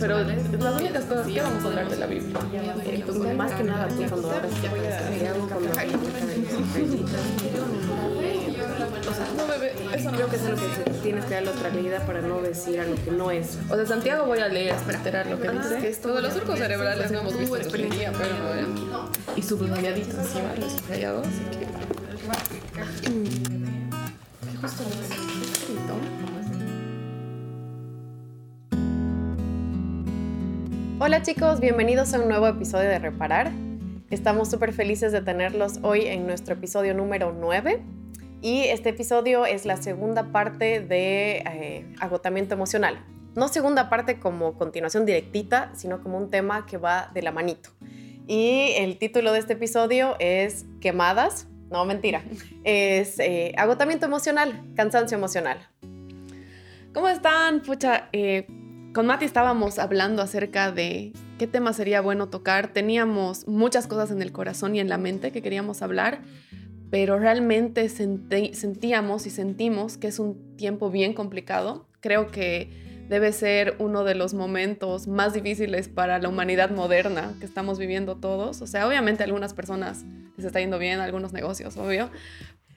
pero las únicas cosas que vamos a hablar de la Biblia. Eh, pues, más que nada, tú cuando Santiago, cuando o sea, no, bebé, eso no. Creo que es lo que tienes que dar la otra leída para no decir a lo que no es. O sea, Santiago voy a leer, esperar lo que dice. Que esto de los surcos cerebrales no hemos visto experiencia, pero ¿eh? Y subrayadito encima, lo subrayado, así que... Justo Hola chicos, bienvenidos a un nuevo episodio de Reparar. Estamos súper felices de tenerlos hoy en nuestro episodio número 9 y este episodio es la segunda parte de eh, agotamiento emocional. No segunda parte como continuación directita, sino como un tema que va de la manito. Y el título de este episodio es Quemadas, no mentira, es eh, agotamiento emocional, cansancio emocional. ¿Cómo están? Pucha, eh, con Mati estábamos hablando acerca de qué tema sería bueno tocar. Teníamos muchas cosas en el corazón y en la mente que queríamos hablar, pero realmente sentíamos y sentimos que es un tiempo bien complicado. Creo que debe ser uno de los momentos más difíciles para la humanidad moderna que estamos viviendo todos. O sea, obviamente a algunas personas les está yendo bien, algunos negocios, obvio,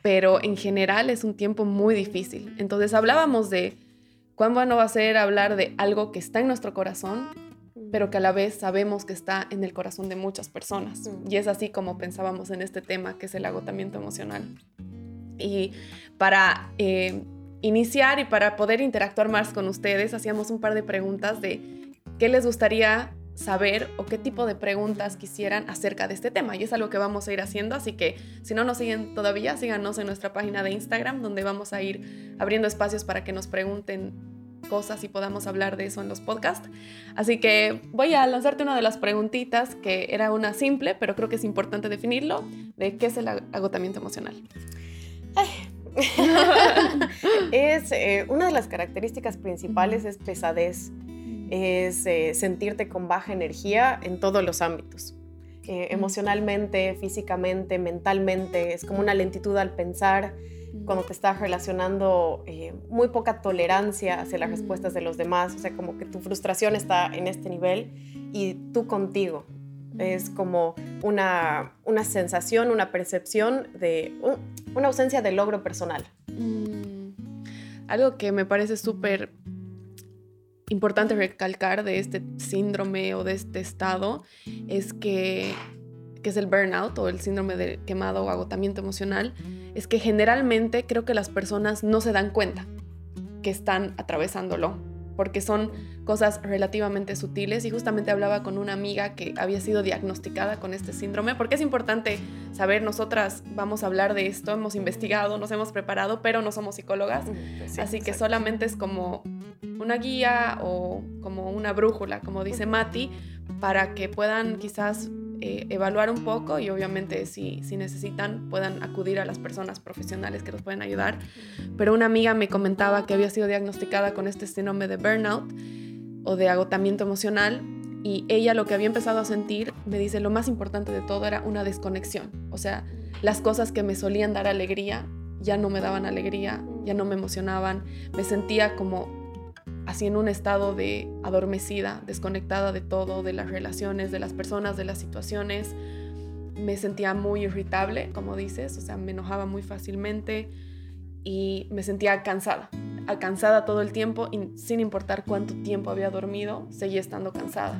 pero en general es un tiempo muy difícil. Entonces hablábamos de Cuán bueno va a ser hablar de algo que está en nuestro corazón, pero que a la vez sabemos que está en el corazón de muchas personas. Y es así como pensábamos en este tema, que es el agotamiento emocional. Y para eh, iniciar y para poder interactuar más con ustedes, hacíamos un par de preguntas de qué les gustaría saber o qué tipo de preguntas quisieran acerca de este tema. Y es algo que vamos a ir haciendo, así que si no nos siguen todavía, síganos en nuestra página de Instagram, donde vamos a ir abriendo espacios para que nos pregunten cosas y podamos hablar de eso en los podcasts. Así que voy a lanzarte una de las preguntitas, que era una simple, pero creo que es importante definirlo, de qué es el agotamiento emocional. es eh, una de las características principales es pesadez es eh, sentirte con baja energía en todos los ámbitos. Eh, emocionalmente, físicamente, mentalmente, es como una lentitud al pensar, cuando te estás relacionando, eh, muy poca tolerancia hacia las respuestas de los demás, o sea, como que tu frustración está en este nivel y tú contigo. Es como una, una sensación, una percepción de una ausencia de logro personal. Mm. Algo que me parece súper importante recalcar de este síndrome o de este estado es que, que es el burnout o el síndrome de quemado o agotamiento emocional, es que generalmente creo que las personas no se dan cuenta que están atravesándolo porque son cosas relativamente sutiles y justamente hablaba con una amiga que había sido diagnosticada con este síndrome, porque es importante saber, nosotras vamos a hablar de esto, hemos investigado, nos hemos preparado, pero no somos psicólogas, pues así que solamente es como una guía o como una brújula, como dice Mati, para que puedan quizás eh, evaluar un poco y obviamente si, si necesitan puedan acudir a las personas profesionales que los pueden ayudar. Pero una amiga me comentaba que había sido diagnosticada con este síndrome de burnout o de agotamiento emocional y ella lo que había empezado a sentir, me dice, lo más importante de todo era una desconexión. O sea, las cosas que me solían dar alegría ya no me daban alegría, ya no me emocionaban, me sentía como así en un estado de adormecida, desconectada de todo, de las relaciones, de las personas, de las situaciones. Me sentía muy irritable, como dices, o sea, me enojaba muy fácilmente y me sentía cansada, cansada todo el tiempo y sin importar cuánto tiempo había dormido, seguía estando cansada.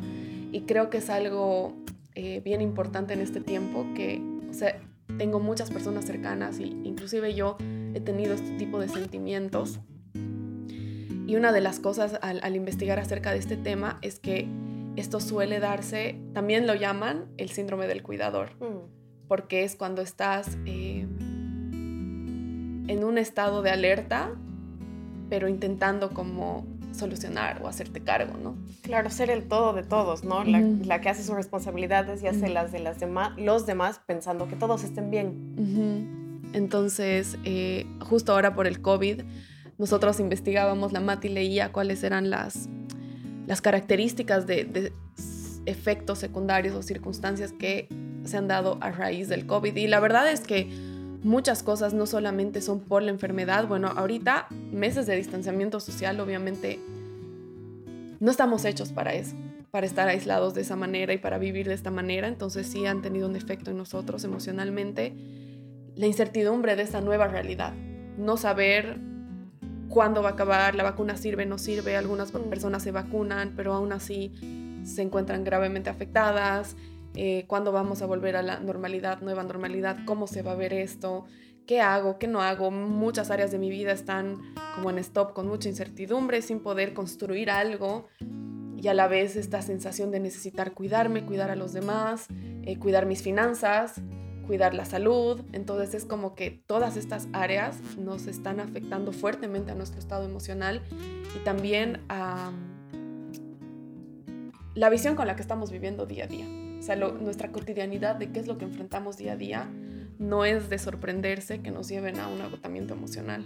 Y creo que es algo eh, bien importante en este tiempo que, o sea, tengo muchas personas cercanas y inclusive yo he tenido este tipo de sentimientos y una de las cosas al, investigar acerca de este tema es que esto suele darse, también lo llaman el síndrome del cuidador, mm. porque es cuando estás eh, en un estado de alerta, pero intentando como solucionar o hacerte cargo, ¿no? Claro, ser el todo de todos, ¿no? la, que hace sus responsabilidades y hace las de las demás, los demás pensando que todos estén bien. Entonces, eh, justo ahora por el COVID, nosotros investigábamos, la Mati leía cuáles eran las, las características de, efectos secundarios o circunstancias que se han dado a raíz del COVID. Y la verdad es que muchas cosas no solamente son por la enfermedad, bueno, ahorita meses de distanciamiento social obviamente no estamos hechos para eso, para estar aislados de esa manera y para vivir de esta manera. Entonces sí han tenido un efecto en nosotros emocionalmente. La incertidumbre de esta nueva realidad. No saber cuándo va a acabar, la vacuna sirve, no sirve. Algunas personas se vacunan, pero aún así se encuentran gravemente afectadas. Eh, cuándo vamos a volver a la normalidad, nueva normalidad, cómo se va a ver esto, qué hago, qué no hago. Muchas áreas de mi vida están como en stop, con mucha incertidumbre, sin poder construir algo y a la vez esta sensación de necesitar cuidarme, cuidar a los demás, eh, cuidar mis finanzas, cuidar la salud. Entonces es como que todas estas áreas nos están afectando fuertemente a nuestro estado emocional y también a la visión con la que estamos viviendo día a día. O sea, nuestra cotidianidad de qué es lo que enfrentamos día a día no es de sorprenderse que nos lleven a un agotamiento emocional.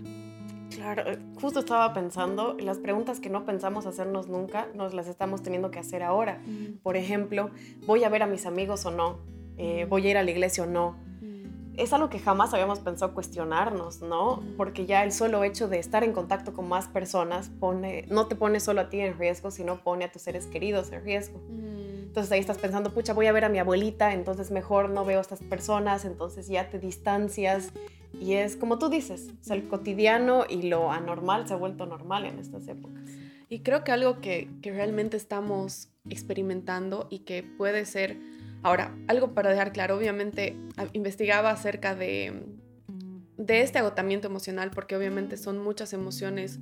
Claro, eh, justo estaba pensando, las preguntas que no pensamos hacernos nunca, nos las estamos teniendo que hacer ahora. Por ejemplo, ¿voy a ver a mis amigos o no? Eh, ¿Voy a ir a la iglesia o no? Es algo que jamás habíamos pensado cuestionarnos, ¿no? Porque ya el solo hecho de estar en contacto con más personas pone, no te pone solo a ti en riesgo, sino pone a tus seres queridos en riesgo. Entonces ahí estás pensando, pucha, voy a ver a mi abuelita, entonces mejor no veo a estas personas, entonces ya te distancias. Y es como tú dices, o sea, el cotidiano y lo anormal se ha vuelto normal en estas épocas. Y creo que algo que, que realmente estamos experimentando y que puede ser Ahora, algo para dejar claro, obviamente investigaba acerca de, de este agotamiento emocional, porque obviamente son muchas emociones,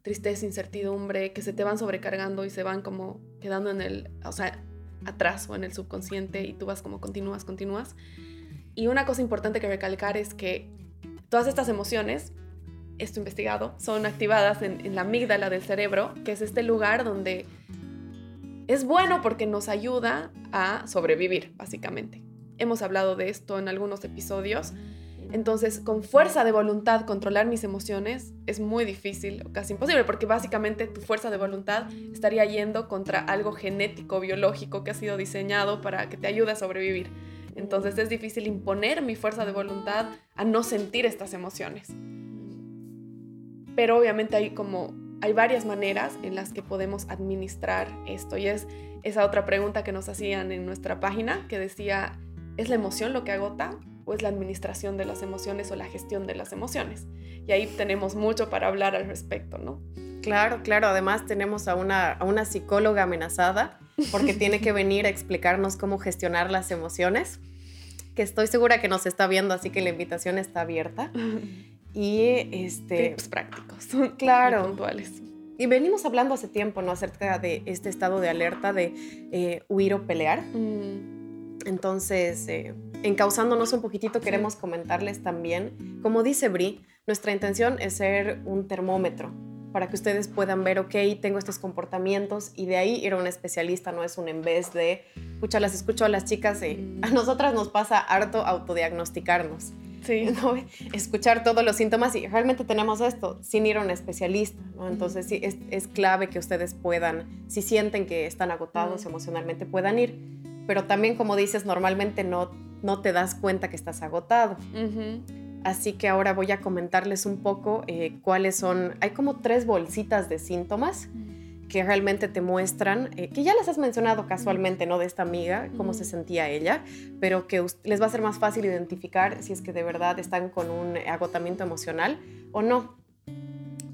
tristeza, incertidumbre, que se te van sobrecargando y se van como quedando en el, o sea, atrás o en el subconsciente y tú vas como continúas, continúas. Y una cosa importante que recalcar es que todas estas emociones, esto investigado, son activadas en la amígdala del cerebro, que es este lugar donde es bueno porque nos ayuda a sobrevivir, básicamente. Hemos hablado de esto en algunos episodios. Entonces, con fuerza de voluntad controlar mis emociones es muy difícil o casi imposible, porque básicamente tu fuerza de voluntad estaría yendo contra algo genético, biológico que ha sido diseñado para que te ayude a sobrevivir. Entonces es difícil imponer mi fuerza de voluntad a no sentir estas emociones. Pero obviamente hay como hay varias maneras en las que podemos administrar esto y es esa otra pregunta que nos hacían en nuestra página que decía, ¿es la emoción lo que agota o es la administración de las emociones o la gestión de las emociones? Y ahí tenemos mucho para hablar al respecto, ¿no? Claro, claro. Además tenemos a una, a una psicóloga amenazada porque tiene que venir a explicarnos cómo gestionar las emociones, que estoy segura que nos está viendo, así que la invitación está abierta. Y este... Tips prácticos. Claro. puntuales. Y venimos hablando hace tiempo, ¿no? Acerca de este estado de alerta de eh, huir o pelear. Mm. Entonces, eh, encauzándonos un poquitito, queremos comentarles también, como dice Bri, nuestra intención es ser un termómetro para que ustedes puedan ver, ok, tengo estos comportamientos y de ahí ir a un especialista, no es un en vez de, escucha, las escucho a las chicas, eh, a nosotras nos pasa harto autodiagnosticarnos. Sí. Escuchar todos los síntomas y realmente tenemos esto sin ir a un especialista. ¿no? Entonces sí, es, es, clave que ustedes puedan, si sienten que están agotados emocionalmente, puedan ir. Pero también, como dices, normalmente no, no te das cuenta que estás agotado. Así que ahora voy a comentarles un poco eh, cuáles son, hay como tres bolsitas de síntomas que realmente te muestran, eh, que ya les has mencionado casualmente, ¿no? De esta amiga, cómo se sentía ella, pero que les va a ser más fácil identificar si es que de verdad están con un agotamiento emocional o no.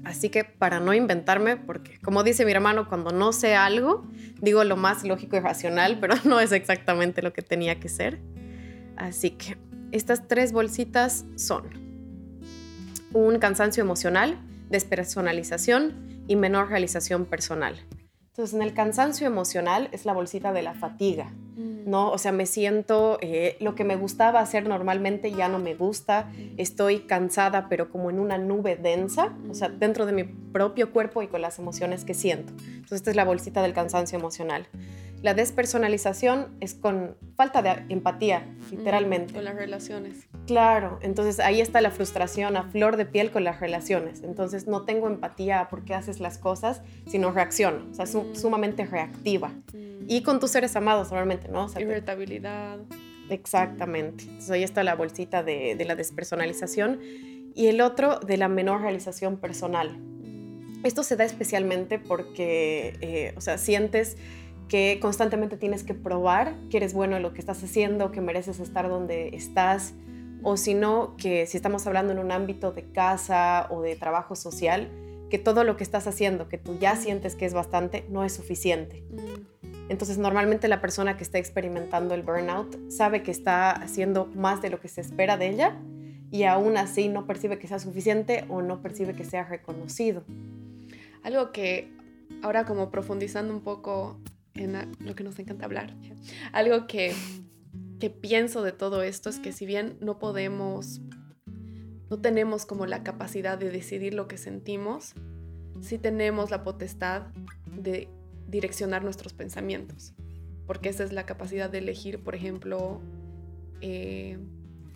Así que para no inventarme, porque como dice mi hermano, cuando no sé algo, digo lo más lógico y racional, pero no es exactamente lo que tenía que ser. Así que estas tres bolsitas son un cansancio emocional, despersonalización y menor realización personal. Entonces, en el cansancio emocional es la bolsita de la fatiga. ¿No? O sea, me siento, eh, lo que me gustaba hacer normalmente ya no me gusta, estoy cansada, pero como en una nube densa, o sea, dentro de mi propio cuerpo y con las emociones que siento. Entonces, esta es la bolsita del cansancio emocional. La despersonalización es con falta de empatía, literalmente. Con las relaciones. Claro, entonces ahí está la frustración a flor de piel con las relaciones. Entonces no tengo empatía por qué haces las cosas, sino reacciono, o sea, mm. sumamente reactiva. Mm. Y con tus seres amados normalmente, ¿no? O Irritabilidad. Exactamente. Entonces ahí está la bolsita de, de la despersonalización. Y el otro de la menor realización personal Esto se da especialmente porque, eh, o sea, sientes que constantemente tienes que probar que eres bueno en lo que estás haciendo, que mereces estar donde estás, o si no, que si estamos hablando en un ámbito de casa o de trabajo social, que todo lo que estás haciendo, que tú ya sientes que es bastante, no es suficiente. Mm. Entonces, normalmente la persona que está experimentando el burnout sabe que está haciendo más de lo que se espera de ella y aún así no percibe que sea suficiente o no percibe que sea reconocido. Algo que ahora como profundizando un poco en lo que nos encanta hablar, algo que, que pienso de todo esto es que si bien no podemos, no tenemos como la capacidad de decidir lo que sentimos, sí tenemos la potestad de direccionar nuestros pensamientos, porque esa es la capacidad de elegir, por ejemplo, eh,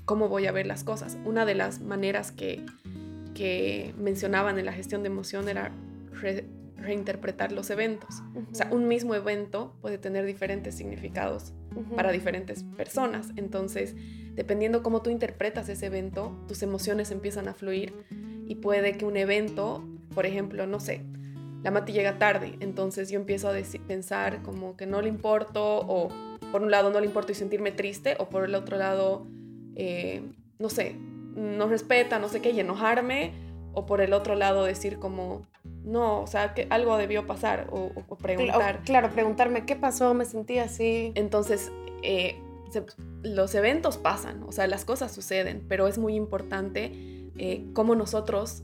cómo voy a ver las cosas. Una de las maneras que, que mencionaban en la gestión de emoción era reinterpretar los eventos. O sea, un mismo evento puede tener diferentes significados para diferentes personas. Entonces, dependiendo cómo tú interpretas ese evento, tus emociones empiezan a fluir y puede que un evento, por ejemplo, no sé, la Mati llega tarde, entonces yo empiezo a pensar como que no le importo o por un lado no le importo y sentirme triste o por el otro lado, eh, no sé, no respeta, no sé qué, y enojarme o por el otro lado decir como, no, o sea, que algo debió pasar o, preguntar. Claro, preguntarme qué pasó, me sentí así. Entonces, eh, los eventos pasan, o sea, las cosas suceden, pero es muy importante eh, cómo nosotros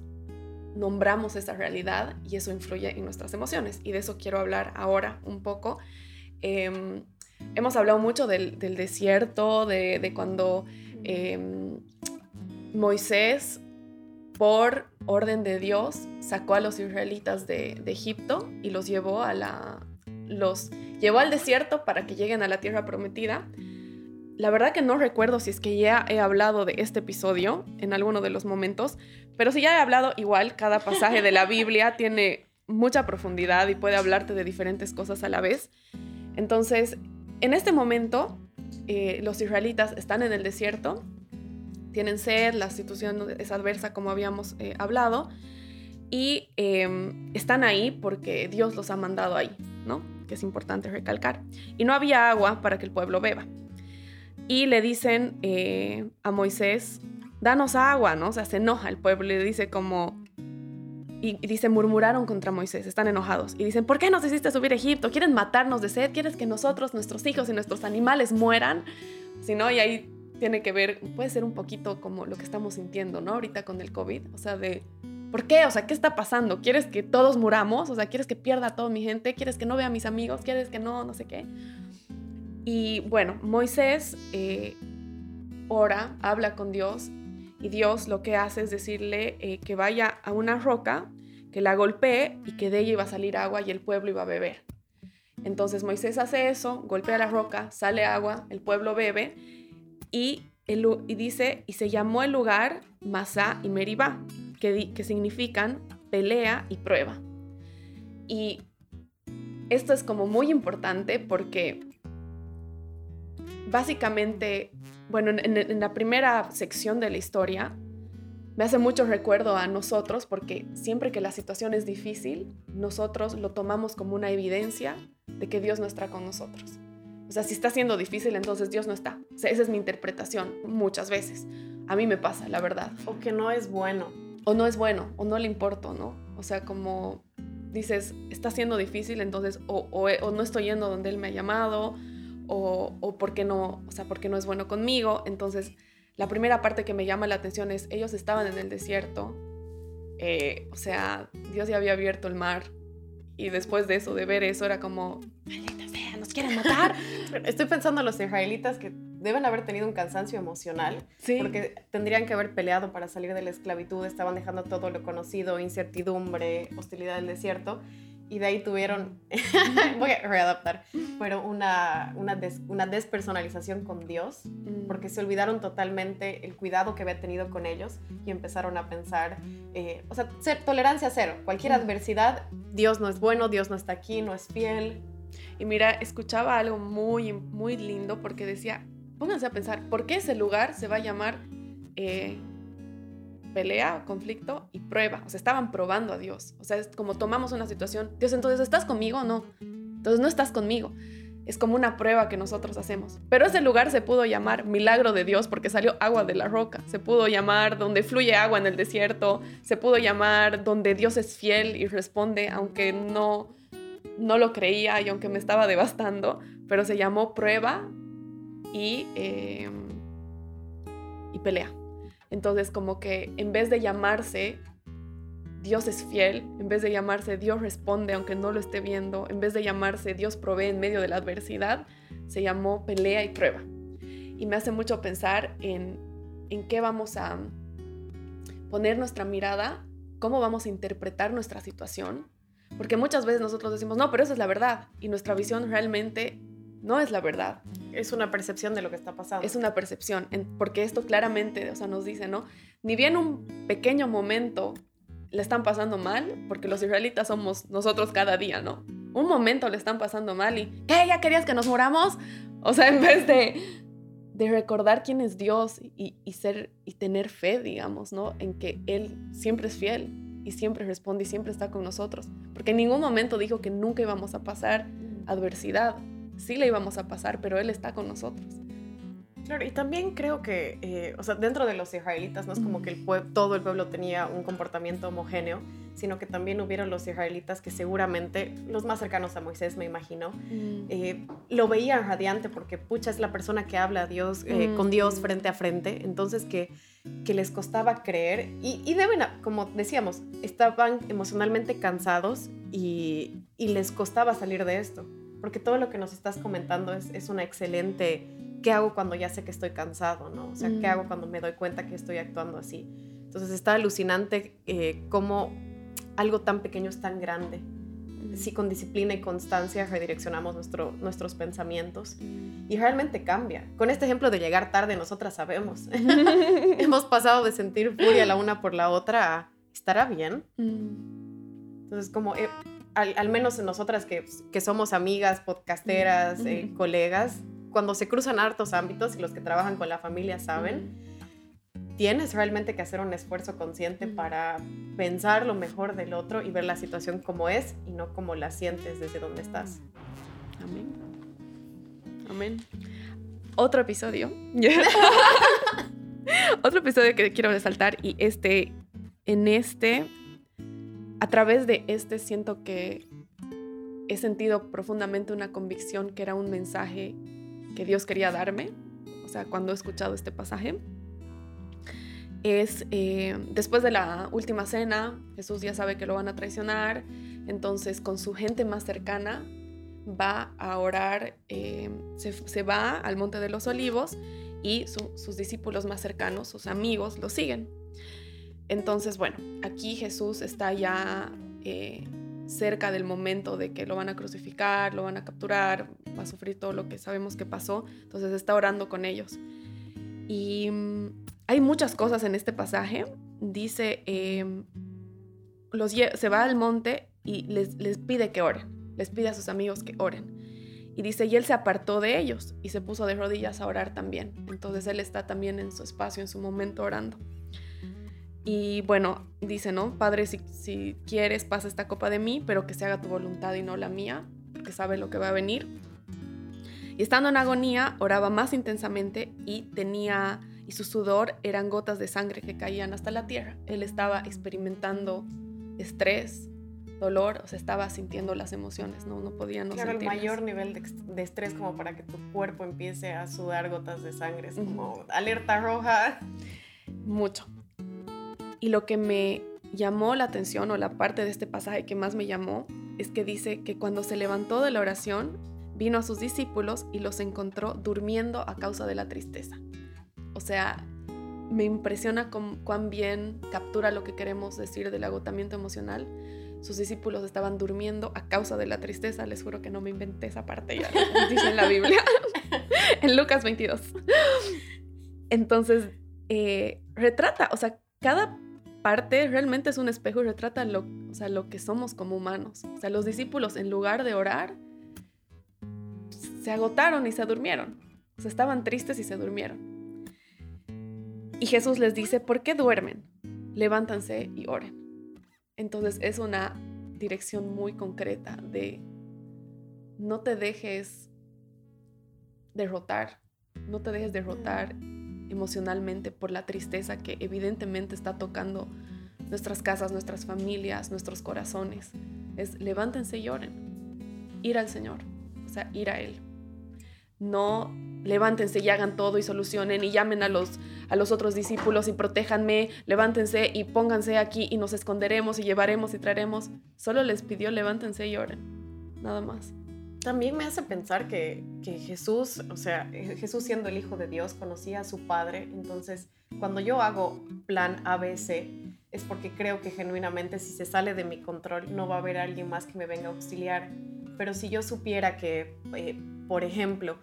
nombramos esa realidad y eso influye en nuestras emociones. Y de eso quiero hablar ahora un poco. Em, hemos hablado mucho del, desierto, de, cuando em, Moisés por orden de Dios, sacó a los israelitas de, Egipto y los llevó a la, los llevó al desierto para que lleguen a la tierra prometida. La verdad que no recuerdo si es que ya he hablado de este episodio en alguno de los momentos, pero si ya he hablado igual, cada pasaje de la Biblia tiene mucha profundidad y puede hablarte de diferentes cosas a la vez. Entonces, en este momento, eh, los israelitas están en el desierto tienen sed, la situación es adversa como habíamos eh, hablado, y em, están ahí porque Dios los ha mandado ahí, ¿no? Que es importante recalcar. Y no había agua para que el pueblo beba. Y le dicen eh, a Moisés, danos agua, ¿no? O sea, se enoja el pueblo, le dice como, y, dice, murmuraron contra Moisés, están enojados. Y dicen, ¿por qué nos hiciste subir a Egipto? ¿Quieren matarnos de sed? ¿Quieres que nosotros, nuestros hijos y nuestros animales mueran? Si no, y ahí tiene que ver, puede ser un poquito como lo que estamos sintiendo, ¿no? Ahorita con el COVID, o sea, de, ¿por qué? O sea, ¿qué está pasando? ¿Quieres que todos muramos? O sea, ¿quieres que pierda a toda mi gente? ¿Quieres que no vea a mis amigos? ¿Quieres que no, no sé qué? Y bueno, Moisés eh, ora, habla con Dios y Dios lo que hace es decirle eh, que vaya a una roca, que la golpee y que de ella iba a salir agua y el pueblo iba a beber. Entonces Moisés hace eso, golpea la roca, sale agua, el pueblo bebe y, dice, y se llamó el lugar Masá y Meribá, que, que significan pelea y prueba. Y esto es como muy importante porque básicamente, bueno, en, en, la primera sección de la historia, me hace mucho recuerdo a nosotros porque siempre que la situación es difícil, nosotros lo tomamos como una evidencia de que Dios no está con nosotros. O sea, si está siendo difícil, entonces Dios no está. O sea, esa es mi interpretación muchas veces. A mí me pasa, la verdad. O que no es bueno. O no es bueno, o no le importo, ¿no? O sea, como dices, está siendo difícil, entonces o, o, no estoy yendo donde Él me ha llamado, o, o porque no, o sea, porque no es bueno conmigo. Entonces, la primera parte que me llama la atención es, ellos estaban en el desierto, eh, o sea, Dios ya había abierto el mar, y después de eso, de ver eso, era como, nos quieren matar. Estoy pensando en los israelitas que deben haber tenido un cansancio emocional, porque tendrían que haber peleado para salir de la esclavitud, estaban dejando todo lo conocido, incertidumbre, hostilidad del desierto, y de ahí tuvieron, voy a readaptar, pero una, una, una despersonalización con Dios, mm. porque se olvidaron totalmente el cuidado que había tenido con ellos y empezaron a pensar, eh, o sea, ser, tolerancia cero, cualquier adversidad, Dios no es bueno, Dios no está aquí, no es fiel, y mira, escuchaba algo muy, muy lindo porque decía, pónganse a pensar, ¿por qué ese lugar se va a llamar eh, pelea, conflicto y prueba. O sea, estaban probando a Dios. O sea, es como tomamos una situación, Dios, entonces, ¿estás conmigo o no? Entonces, no estás conmigo. Es como una prueba que nosotros hacemos. Pero ese lugar se pudo llamar milagro de Dios porque salió agua de la roca. Se pudo llamar donde fluye agua en el desierto. Se pudo llamar donde Dios es fiel y responde aunque no, no lo creía y aunque me estaba devastando. Pero se llamó prueba y, em, y pelea. Entonces como que en vez de llamarse Dios es fiel, en vez de llamarse Dios responde aunque no lo esté viendo, en vez de llamarse Dios provee en medio de la adversidad, se llamó pelea y prueba. Y me hace mucho pensar en, en qué vamos a poner nuestra mirada, cómo vamos a interpretar nuestra situación, porque muchas veces nosotros decimos, no, pero esa es la verdad, y nuestra visión realmente no es la verdad. Es una percepción de lo que está pasando. Es una percepción, porque esto claramente o sea, nos dice, ¿no? Ni bien un pequeño momento le están pasando mal, porque los israelitas somos nosotros cada día, ¿no? Un momento le están pasando mal y, ¿qué? ¿Ya querías que nos moramos? O sea, en vez de, de recordar quién es Dios y, y, ser y tener fe, digamos, ¿no? En que Él siempre es fiel y siempre responde y siempre está con nosotros. Porque en ningún momento dijo que nunca íbamos a pasar adversidad. Sí le íbamos a pasar, pero Él está con nosotros. Claro, y también creo que, eh, o sea, dentro de los israelitas no es como que el todo el pueblo tenía un comportamiento homogéneo, sino que también hubieron los israelitas que seguramente, los más cercanos a Moisés, me imagino, mm. eh, lo veían radiante porque, pucha, es la persona que habla a Dios, eh, con Dios mm. frente a frente, entonces que, que les costaba creer y, y, deben, como decíamos, estaban emocionalmente cansados y, y les costaba salir de esto, porque todo lo que nos estás comentando es, es una excelente ¿qué hago cuando ya sé que estoy cansado? ¿no? O sea, ¿qué hago mm. cuando me doy cuenta que estoy actuando así? Entonces está alucinante eh, cómo algo tan pequeño es tan grande. Mm. Si con disciplina y constancia redireccionamos nuestro, nuestros pensamientos y realmente cambia. Con este ejemplo de llegar tarde, nosotras sabemos. Hemos pasado de sentir furia la una por la otra a estará bien. Mm. Entonces, como eh, al, menos nosotras que, que somos amigas, podcasteras, eh, colegas, cuando se cruzan hartos ámbitos y los que trabajan con la familia saben, tienes realmente que hacer un esfuerzo consciente para pensar lo mejor del otro y ver la situación como es y no como la sientes desde donde estás. Amén. Amén. Otro episodio. Otro episodio que quiero resaltar y este, en este, a través de este siento que he sentido profundamente una convicción que era un mensaje que Dios quería darme, o sea, cuando he escuchado este pasaje, es eh, después de la última cena, Jesús ya sabe que lo van a traicionar, entonces con su gente más cercana va a orar, eh, se, va al Monte de los Olivos y sus discípulos más cercanos, sus amigos, lo siguen. Entonces, bueno, aquí Jesús está ya eh, cerca del momento de que lo van a crucificar, lo van a capturar, va a sufrir todo lo que sabemos que pasó, entonces está orando con ellos. Y mm, hay muchas cosas en este pasaje. Dice, em, los, se va al monte y les, les pide que oren, les pide a sus amigos que oren. Y dice, y él se apartó de ellos y se puso de rodillas a orar también. Entonces él está también en su espacio, en su momento orando. Y bueno, dice, ¿no? Padre, si, si quieres, pasa esta copa de mí, pero que se haga tu voluntad y no la mía, porque sabe lo que va a venir. Y estando en agonía, oraba más intensamente y tenía, y su sudor eran gotas de sangre que caían hasta la tierra. Él estaba experimentando estrés, dolor, o sea, estaba sintiendo las emociones, no, no podía no Claro, el mayor nivel de, de, estrés como para que tu cuerpo empiece a sudar gotas de sangre, es como alerta roja. Mucho. Y lo que me llamó la atención o la parte de este pasaje que más me llamó es que dice que cuando se levantó de la oración, vino a sus discípulos y los encontró durmiendo a causa de la tristeza. O sea, me impresiona cuán bien captura lo que queremos decir del agotamiento emocional. Sus discípulos estaban durmiendo a causa de la tristeza. Les juro que no me inventé esa parte, ya dice en la Biblia, en Lucas 22. Entonces, eh, retrata, o sea, cada parte realmente es un espejo y retrata lo, o sea, lo que somos como humanos. O sea, los discípulos en lugar de orar, se agotaron y se durmieron. O sea, estaban tristes y se durmieron. Y Jesús les dice, ¿por qué duermen? levántanse y oren. Entonces es una dirección muy concreta de no te dejes derrotar, no te dejes derrotar emocionalmente por la tristeza que evidentemente está tocando nuestras casas, nuestras familias, nuestros corazones. Es levántense y oren. Ir al Señor, o sea, ir a Él. No levántense y hagan todo y solucionen y llamen a los, a los otros discípulos y protéjanme, levántense y pónganse aquí y nos esconderemos y llevaremos y traeremos. Solo les pidió levántense y oren, nada más. También me hace pensar que, que Jesús, o sea, Jesús siendo el Hijo de Dios, conocía a su Padre, entonces cuando yo hago plan ABC, es porque creo que genuinamente si se sale de mi control no va a haber alguien más que me venga a auxiliar. Pero si yo supiera que, eh, por ejemplo,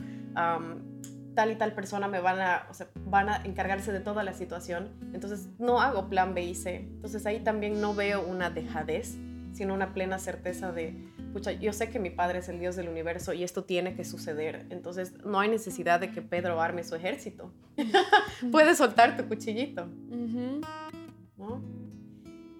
tal y tal persona me van a, o sea, van a encargarse de toda la situación, entonces no hago plan B y C. Entonces ahí también no veo una dejadez, sino una plena certeza de, pucha, yo sé que mi padre es el Dios del universo y esto tiene que suceder. Entonces no hay necesidad de que Pedro arme su ejército. Puedes soltar tu cuchillito. ¿no?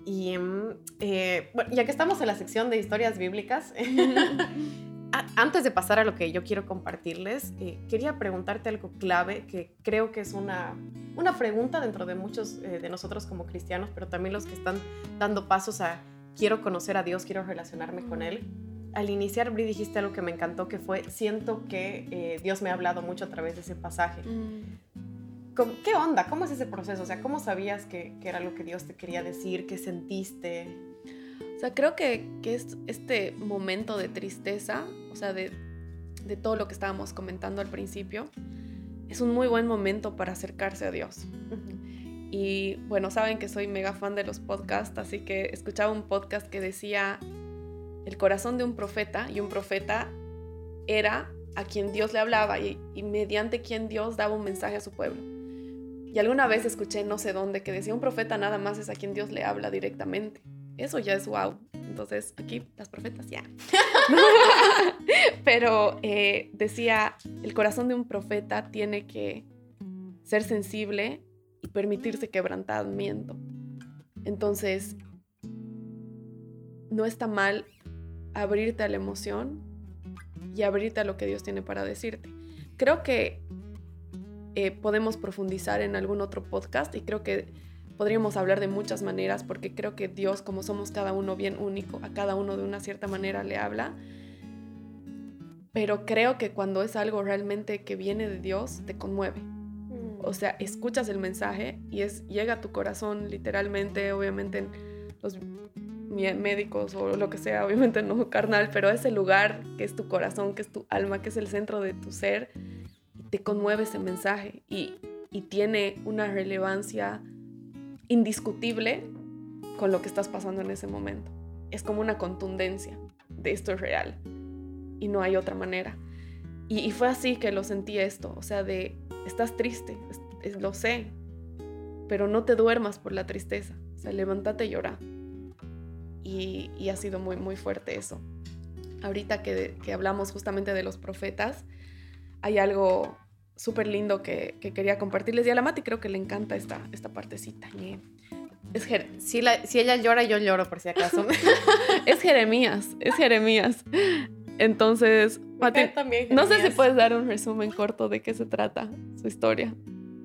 Y mm, eh, bueno, ya que estamos en la sección de historias bíblicas, antes de pasar a lo que yo quiero compartirles, eh, quería preguntarte algo clave que creo que es una, una pregunta dentro de muchos eh, de nosotros como cristianos, pero también los que están dando pasos a quiero conocer a Dios, quiero relacionarme con Él. Al iniciar, Bri, dijiste algo que me encantó, que fue, siento que Dios me ha hablado mucho a través de ese pasaje. Mm. ¿Qué onda? ¿Cómo es ese proceso? O sea, ¿cómo sabías que, que era lo que Dios te quería decir? ¿Qué sentiste? O sea, creo que, que es este momento de tristeza, o sea, de, de, todo lo que estábamos comentando al principio, es un muy buen momento para acercarse a Dios. Y bueno, saben que soy mega fan de los podcasts, así que escuchaba un podcast que decía el corazón de un profeta, y un profeta era a quien Dios le hablaba y, mediante quien Dios daba un mensaje a su pueblo. Y alguna vez escuché, no sé dónde, que decía un profeta nada más es a quien Dios le habla directamente eso ya es wow. Entonces, aquí las profetas ya. Pero eh, decía, el corazón de un profeta tiene que ser sensible permitirse quebrantamiento. Entonces, no está mal abrirte a la emoción y abrirte a lo que Dios tiene para decirte. Creo que eh, podemos profundizar en algún otro podcast y creo que podríamos hablar de muchas maneras porque creo que Dios, como somos cada uno bien único, a cada uno de una cierta manera le habla. Pero creo que cuando es algo realmente que viene de Dios, te conmueve. O sea, escuchas el mensaje y es, llega a tu corazón literalmente, obviamente los médicos o lo que sea, obviamente no carnal, pero ese lugar que es tu corazón, que es tu alma, que es el centro de tu ser, te conmueve ese mensaje y, y tiene una relevancia indiscutible con lo que estás pasando en ese momento. Es como una contundencia de esto es real y no hay otra manera. Y, fue así que lo sentí esto, o sea, de estás triste, lo sé, pero no te duermas por la tristeza, o sea, levántate y llora. Y, ha sido muy, muy fuerte eso. Ahorita que, que hablamos justamente de los profetas, hay algo súper lindo que, quería compartirles. Y a la Mati creo que le encanta esta, esta partecita. Es si, si ella llora, yo lloro, por si acaso. es Jeremías, es Jeremías. Entonces, también no sé si puedes dar un resumen corto de qué se trata su historia.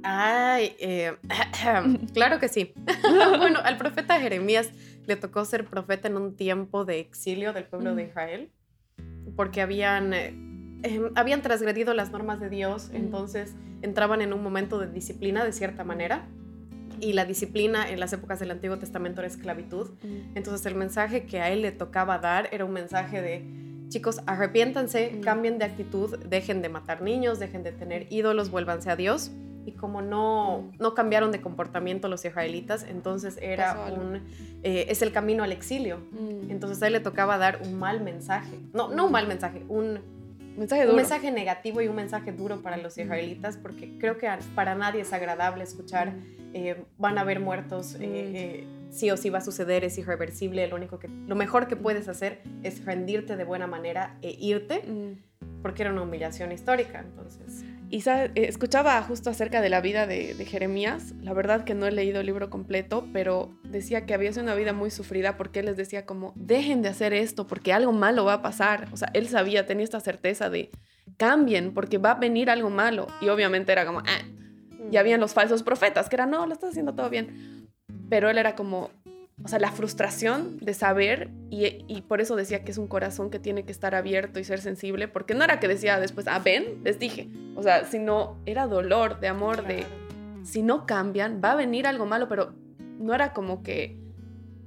Ay, eh, claro que sí. bueno, al profeta Jeremías le tocó ser profeta en un tiempo de exilio del pueblo de Israel, porque habían eh, Em, habían transgredido las normas de Dios, entonces entraban en un momento de disciplina de cierta manera. Y la disciplina en las épocas del Antiguo Testamento era esclavitud. Entonces el mensaje que a él le tocaba dar era un mensaje de, chicos, arrepiéntanse, cambien de actitud, dejen de matar niños, dejen de tener ídolos, vuélvanse a Dios. Y como no, no cambiaron de comportamiento los israelitas, entonces era un, eh, es el camino al exilio. Entonces a él le tocaba dar un mal mensaje, no, no un mal mensaje, un Mensaje Un mensaje negativo y un mensaje duro para los israelitas, porque creo que para nadie es agradable escuchar eh, van a haber muertos, eh, eh, sí o sí va a suceder, es irreversible, lo, único que, lo mejor que puedes hacer es rendirte de buena manera e irte. porque era una humillación histórica, entonces. Y eh, escuchaba justo acerca de la vida de, Jeremías. La verdad que no he leído el libro completo, pero decía que había sido una vida muy sufrida porque él les decía como, dejen de hacer esto porque algo malo va a pasar. O sea, él sabía, tenía esta certeza de, cambien porque va a venir algo malo. Y obviamente era como, ah. Y habían los falsos profetas que eran, no, lo estás haciendo todo bien. Pero él era como, o sea, la frustración de saber y, por eso decía que es un corazón que tiene que estar abierto y ser sensible, porque no era que decía después, ah, ven, les dije, o sea, sino era dolor, de amor, de si no cambian, va a venir algo malo, pero no era como que,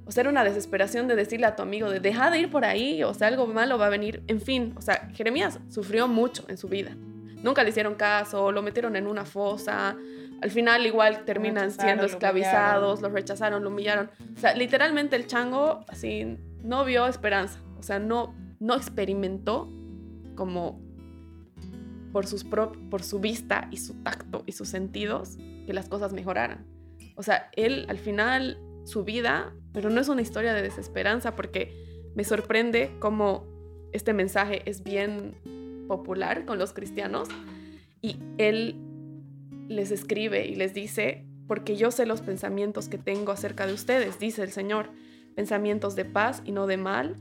o sea, era una desesperación de decirle a tu amigo de deja de ir por ahí, o sea, algo malo va a venir, en fin, o sea, Jeremías sufrió mucho en su vida. Nunca le hicieron caso, lo metieron en una fosa, al final igual terminan siendo esclavizados, los rechazaron, lo humillaron. O sea, literalmente el chango así no vio esperanza, o sea, no, no experimentó como por, sus por su vista y su tacto y sus sentidos que las cosas mejoraran. O sea, él al final, su vida, pero no es una historia de desesperanza porque me sorprende cómo este mensaje es bien popular con los cristianos y él les escribe y les dice, porque yo sé los pensamientos que tengo acerca de ustedes, dice el Señor, pensamientos de paz y no de mal,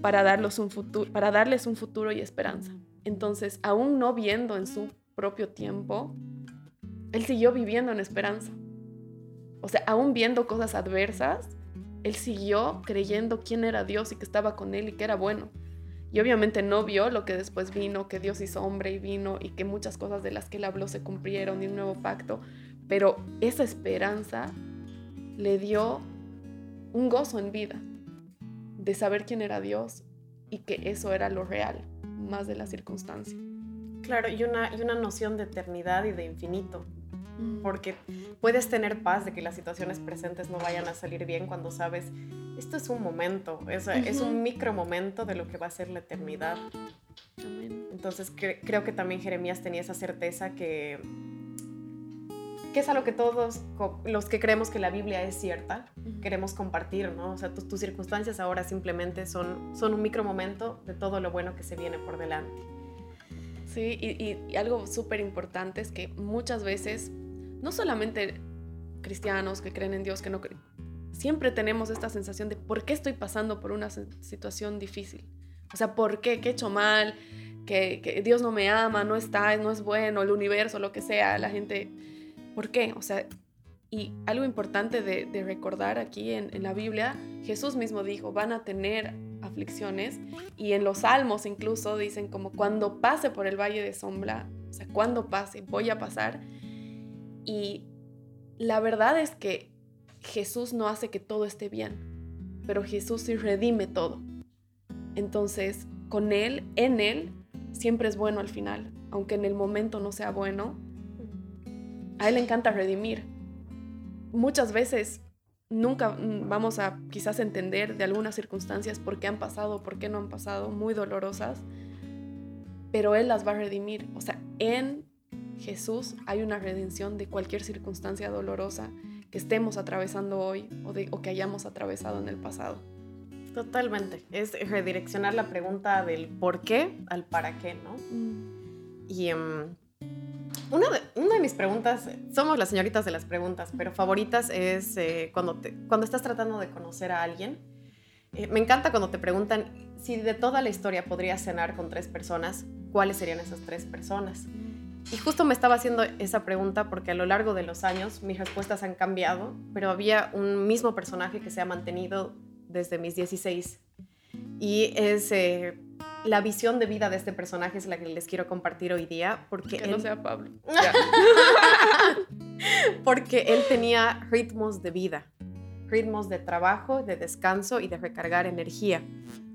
para, darles un futuro, para darles un futuro y esperanza. Entonces, aún no viendo en su propio tiempo, él siguió viviendo en esperanza. O sea, aún viendo cosas adversas, él siguió creyendo quién era Dios y que estaba con él y que era bueno. Y obviamente no vio lo que después vino, que Dios hizo hombre y vino y que muchas cosas de las que él habló se cumplieron y un nuevo pacto. Pero esa esperanza le dio un gozo en vida de saber quién era Dios y que eso era lo real, más de la circunstancia. Claro, y una, y una noción de eternidad y de infinito, porque puedes tener paz de que las situaciones presentes no vayan a salir bien cuando sabes, esto es un momento, es, es un micro momento de lo que va a ser la eternidad. Entonces creo que también Jeremías tenía esa certeza que, que es algo que todos los que creemos que la Biblia es cierta, queremos compartir, ¿no? O sea, tus, circunstancias ahora simplemente son, son un micro momento de todo lo bueno que se viene por delante. Sí, y, y algo súper importante es que muchas veces no solamente cristianos que creen en Dios, que no creen, siempre tenemos esta sensación de por qué estoy pasando por una situación difícil. O sea, ¿por qué? ¿Qué he hecho mal? Que, Dios no me ama, no está, no es bueno, el universo, lo que sea, la gente... ¿Por qué? O sea, y algo importante de, recordar aquí en, en, la Biblia, Jesús mismo dijo, van a tener aflicciones y en los salmos incluso dicen como cuando pase por el valle de sombra, o sea, cuando pase, voy a pasar y la verdad es que Jesús no hace que todo esté bien, pero Jesús sí redime todo. Entonces, con Él, en Él, siempre es bueno al final, aunque en el momento no sea bueno. A Él le encanta redimir. Muchas veces nunca vamos a quizás entender de algunas circunstancias por qué han pasado, por qué no han pasado, muy dolorosas, pero Él las va a redimir. O sea, en Jesús hay una redención de cualquier circunstancia dolorosa que estemos atravesando hoy o, de, o que hayamos atravesado en el pasado. Totalmente. Es redireccionar la pregunta del por qué al para qué, ¿no? Mm. Y em, una, de, una, de, mis preguntas, somos las señoritas de las preguntas, pero favoritas es eh, cuando, te, cuando estás tratando de conocer a alguien. Eh, me encanta cuando te preguntan si de toda la historia podrías cenar con tres personas, ¿cuáles serían esas tres personas? Y justo me estaba haciendo esa pregunta porque a lo largo de los años mis respuestas han cambiado, pero había un mismo personaje que se ha mantenido desde mis 16. Y es eh, la visión de vida de este personaje es la que les quiero compartir hoy día. Porque que no sea Pablo. porque él tenía ritmos de vida, ritmos de trabajo, de descanso y de recargar energía.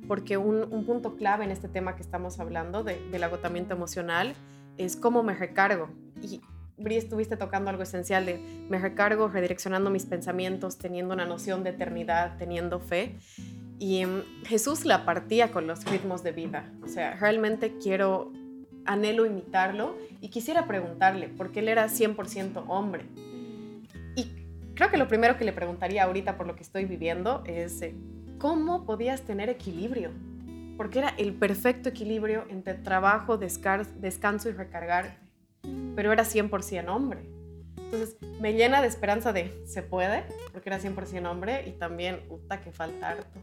Porque un, un punto clave en este tema que estamos hablando de, del agotamiento emocional es cómo me recargo. Y Bri, estuviste tocando algo esencial de me recargo redireccionando mis pensamientos, teniendo una noción de eternidad, teniendo fe. Y em, Jesús la partía con los ritmos de vida. O sea, realmente quiero, anhelo imitarlo y quisiera preguntarle, porque él era 100% hombre. Y creo que lo primero que le preguntaría ahorita por lo que estoy viviendo es, eh, ¿cómo podías tener equilibrio? Porque era el perfecto equilibrio entre trabajo, descanso y recargar, pero era 100% hombre. Entonces me llena de esperanza de se puede, porque era 100% hombre y también, puta, que falta harto.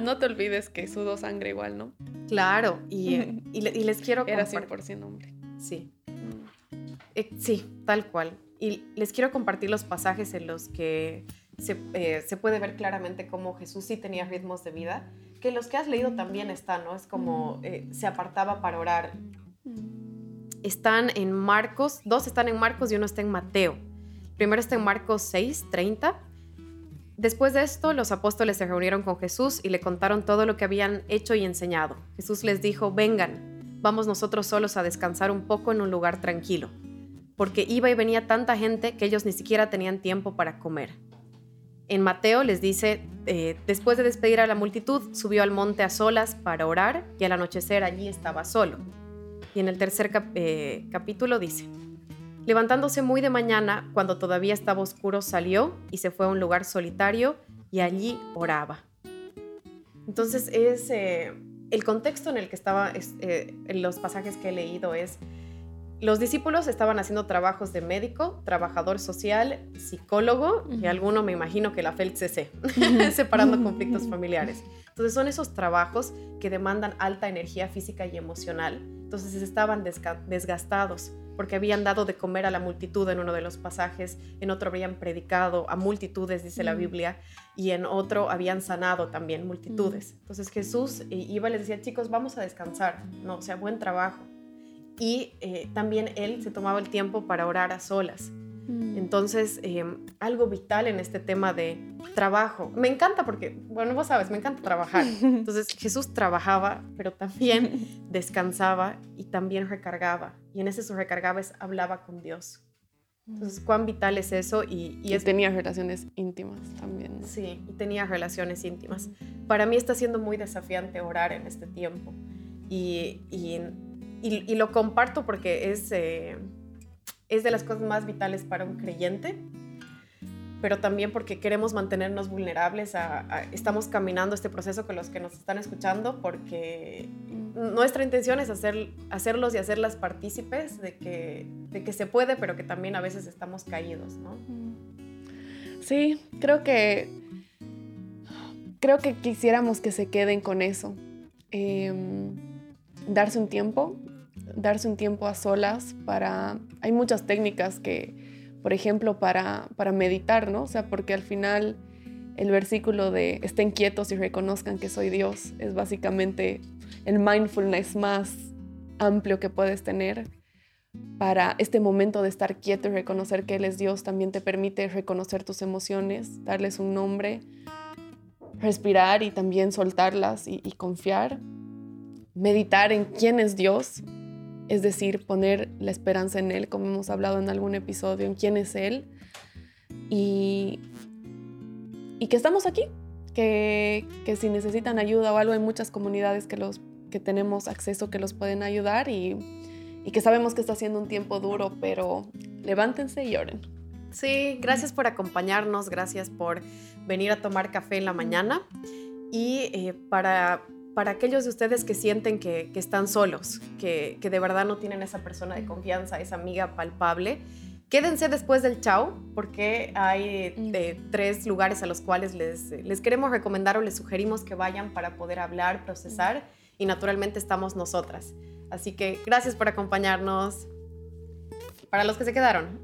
no te olvides que sudó sangre igual, ¿no? Claro, y, y, les quiero Era 100% hombre. Sí. Eh, sí, tal cual. Y les quiero compartir los pasajes en los que se, eh, se, puede ver claramente cómo Jesús sí tenía ritmos de vida, que los que has leído también están, ¿no? Es como eh, se apartaba para orar están en Marcos, dos están en Marcos y uno está en Mateo. Primero está en Marcos 6, 30. Después de esto, los apóstoles se reunieron con Jesús y le contaron todo lo que habían hecho y enseñado. Jesús les dijo, vengan, vamos nosotros solos a descansar un poco en un lugar tranquilo, porque iba y venía tanta gente que ellos ni siquiera tenían tiempo para comer. En Mateo les dice, eh, después de despedir a la multitud, subió al monte a solas para orar y al anochecer allí estaba solo. Y en el tercer eh, capítulo dice, levantándose muy de mañana, cuando todavía estaba oscuro, salió y se fue a un lugar solitario y allí oraba. Entonces es eh, el contexto en el que estaba, los pasajes que he leído es, los discípulos estaban haciendo trabajos de médico, trabajador social, psicólogo y alguno me imagino que la FELCC, separando conflictos familiares. Entonces son esos trabajos que demandan alta energía física y emocional entonces estaban desgastados porque habían dado de comer a la multitud en uno de los pasajes, en otro habían predicado a multitudes, dice la. Biblia, y en otro habían sanado también multitudes. Entonces Jesús iba y les decía, chicos, vamos a descansar, no, o sea, buen trabajo. Y eh, también él se tomaba el tiempo para orar a solas. Mm. Entonces, em, algo vital en este tema de trabajo. Me encanta porque, bueno, vos sabes, me encanta trabajar. Entonces, Jesús trabajaba, pero también descansaba y también recargaba. Y en ese su recargaba es hablaba con Dios. Entonces, cuán vital es eso. Y, y, tenía relaciones íntimas también. Sí, y tenía relaciones íntimas. Para mí está siendo muy desafiante orar en este tiempo. Y, y, y lo comparto porque es... Eh, es de las cosas más vitales para un creyente, pero también porque queremos mantenernos vulnerables, estamos caminando este proceso con los que nos están escuchando, porque nuestra intención es hacer, hacerlos y hacerlas partícipes de que, de que se puede, pero que también a veces estamos caídos, ¿no? Sí, creo que, creo que quisiéramos que se queden con eso. Em, darse un tiempo, darse un tiempo a solas para... Hay muchas técnicas que, por ejemplo, para, para meditar, ¿no? O sea, porque al final el versículo de estén quietos y reconozcan que soy Dios es básicamente el mindfulness más amplio que puedes tener para este momento de estar quieto y reconocer que Él es Dios también te permite reconocer tus emociones, darles un nombre, respirar y también soltarlas y, y confiar, meditar en quién es Dios, es decir, poner la esperanza en Él, como hemos hablado en algún episodio, en quién es Él, y, y que estamos aquí, que, que, si necesitan ayuda o algo, hay muchas comunidades que, los, que tenemos acceso que los pueden ayudar y, y que sabemos que está siendo un tiempo duro, pero levántense y oren. Sí, gracias por acompañarnos, gracias por venir a tomar café en la mañana y eh, para para aquellos de ustedes que sienten que, están solos, que, de verdad no tienen esa persona de confianza, esa amiga palpable, quédense después del chao, porque hay eh, tres lugares a los cuales les, les queremos recomendar o les sugerimos que vayan para poder hablar, procesar, y naturalmente estamos nosotras. Así que gracias por acompañarnos. Para los que se quedaron,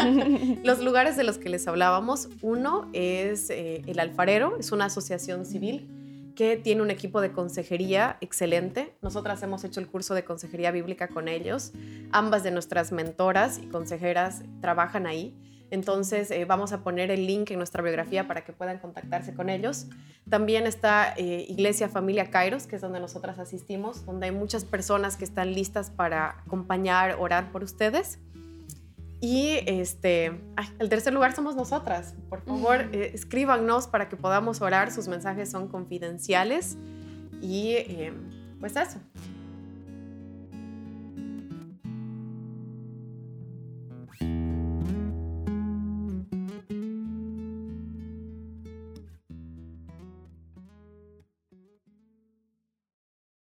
los lugares de los que les hablábamos, uno es eh, El Alfarero, es una asociación civil que tiene un equipo de consejería excelente. Nosotras hemos hecho el curso de consejería bíblica con ellos. Ambas de nuestras mentoras y consejeras trabajan ahí. Entonces eh, vamos a poner el link en nuestra biografía para que puedan contactarse con ellos. También está eh, Iglesia Familia Kairos, que es donde nosotras asistimos, donde hay muchas personas que están listas para acompañar, orar por ustedes. Y este, el tercer lugar somos nosotras. Por favor, eh, escríbanos para que podamos orar. Sus mensajes son confidenciales. Y eh, pues eso.